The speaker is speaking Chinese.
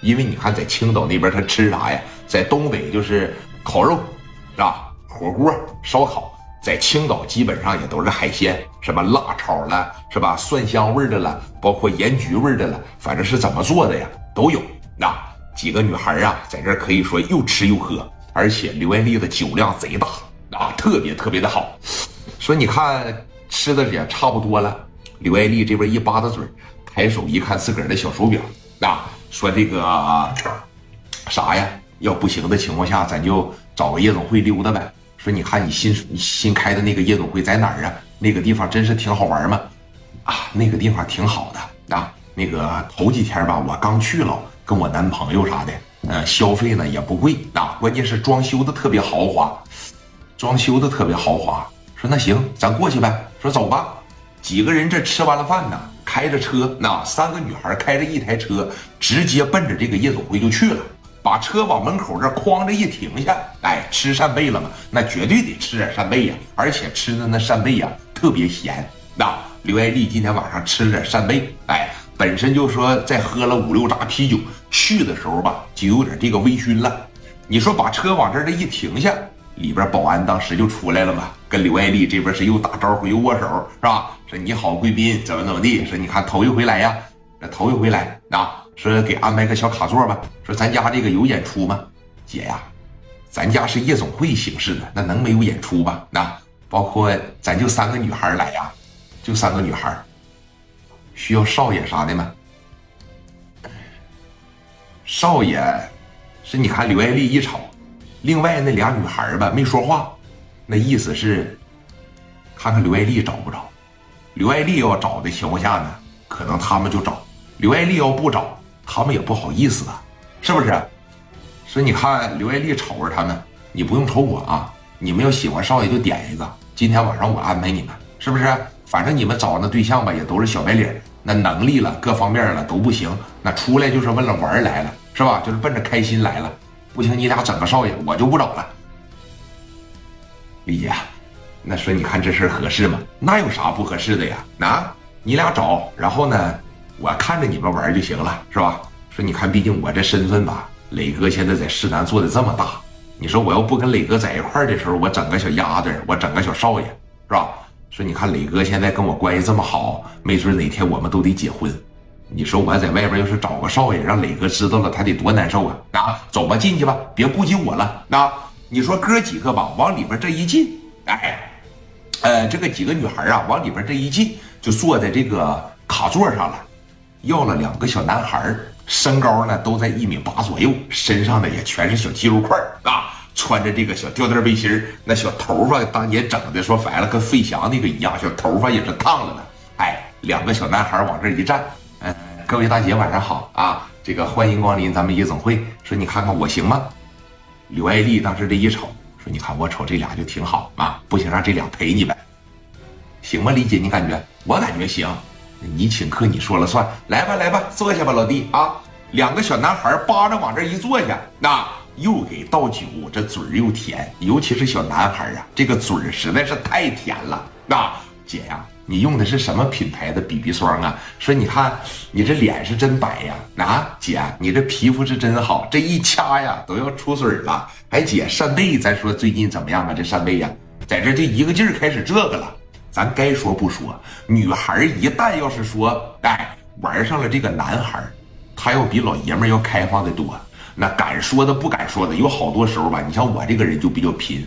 因为你看在青岛那边他吃啥呀？在东北就是烤肉，是吧？火锅、烧烤，在青岛基本上也都是海鲜，什么辣炒了，是吧？蒜香味的了，包括盐焗味的了，反正是怎么做的呀，都有。那几个女孩啊，在这可以说又吃又喝，而且刘爱丽的酒量贼大啊，特别特别的好。说你看吃的也差不多了，刘爱丽这边一吧嗒嘴，抬手一看自个儿的小手表，啊，说这个啥呀？要不行的情况下，咱就找个夜总会溜达呗。说你看你新新开的那个夜总会在哪儿啊？那个地方真是挺好玩吗？啊，那个地方挺好的啊。那个头几天吧，我刚去了，跟我男朋友啥的，呃，消费呢也不贵啊，关键是装修的特别豪华，装修的特别豪华。说那行，咱过去呗。说走吧，几个人这吃完了饭呢，开着车，那三个女孩开着一台车，直接奔着这个夜总会就去了。把车往门口这哐着一停下，哎，吃扇贝了吗？那绝对得吃点扇贝呀！而且吃的那扇贝呀特别咸。那刘爱丽今天晚上吃了点扇贝，哎，本身就说再喝了五六扎啤酒，去的时候吧就有点这个微醺了。你说把车往这这一停下，里边保安当时就出来了嘛，跟刘爱丽这边是又打招呼又握手，是吧？说你好，贵宾，怎么怎么地？说你看头一回来呀，这头一回来啊。说给安排个小卡座吧。说咱家这个有演出吗？姐呀，咱家是夜总会形式的，那能没有演出吧？那包括咱就三个女孩来呀，就三个女孩，需要少爷啥的吗？少爷是你看刘爱丽一瞅，另外那俩女孩吧没说话，那意思是看看刘爱丽找不找。刘爱丽要找的情况下呢，可能他们就找；刘爱丽要不找。他们也不好意思啊，是不是？所以你看刘爱丽瞅着他们，你不用瞅我啊，你们要喜欢少爷就点一个，今天晚上我安排你们，是不是？反正你们找那对象吧，也都是小白领，那能力了各方面了都不行，那出来就是为了玩来了，是吧？就是奔着开心来了。不行，你俩整个少爷，我就不找了。李姐，那说你看这事合适吗？那有啥不合适的呀？啊，你俩找，然后呢？我看着你们玩就行了，是吧？说你看，毕竟我这身份吧，磊哥现在在市南做的这么大，你说我要不跟磊哥在一块儿的时候，我整个小丫头，我整个小少爷，是吧？说你看磊哥现在跟我关系这么好，没准哪天我们都得结婚。你说我在外边要是找个少爷，让磊哥知道了，他得多难受啊！啊，走吧，进去吧，别顾及我了。啊，你说哥几个吧，往里边这一进，哎，呃，这个几个女孩啊，往里边这一进，就坐在这个卡座上了。要了两个小男孩身高呢都在一米八左右，身上呢也全是小肌肉块啊，穿着这个小吊带背心那小头发当年整的说白了跟费翔那个一样，小头发也是烫了的。哎，两个小男孩往这一站，嗯，各位大姐晚上好啊，这个欢迎光临咱们夜总会，说你看看我行吗？刘爱丽当时这一瞅，说你看我瞅这俩就挺好啊，不行让这俩陪你呗，行吗？李姐，你感觉？我感觉行。你请客，你说了算。来吧，来吧，坐下吧，老弟啊！两个小男孩扒着往这一坐下，那又给倒酒，这嘴又甜，尤其是小男孩啊，这个嘴实在是太甜了。那姐呀，你用的是什么品牌的 BB 霜啊？说你看你这脸是真白呀！啊，姐，你这皮肤是真好，这一掐呀都要出水了。哎，姐，扇贝，咱说最近怎么样啊？这扇贝呀，在这就一个劲儿开始这个了。咱该说不说，女孩一旦要是说，哎，玩上了这个男孩，他要比老爷们要开放的多。那敢说的不敢说的，有好多时候吧。你像我这个人就比较贫。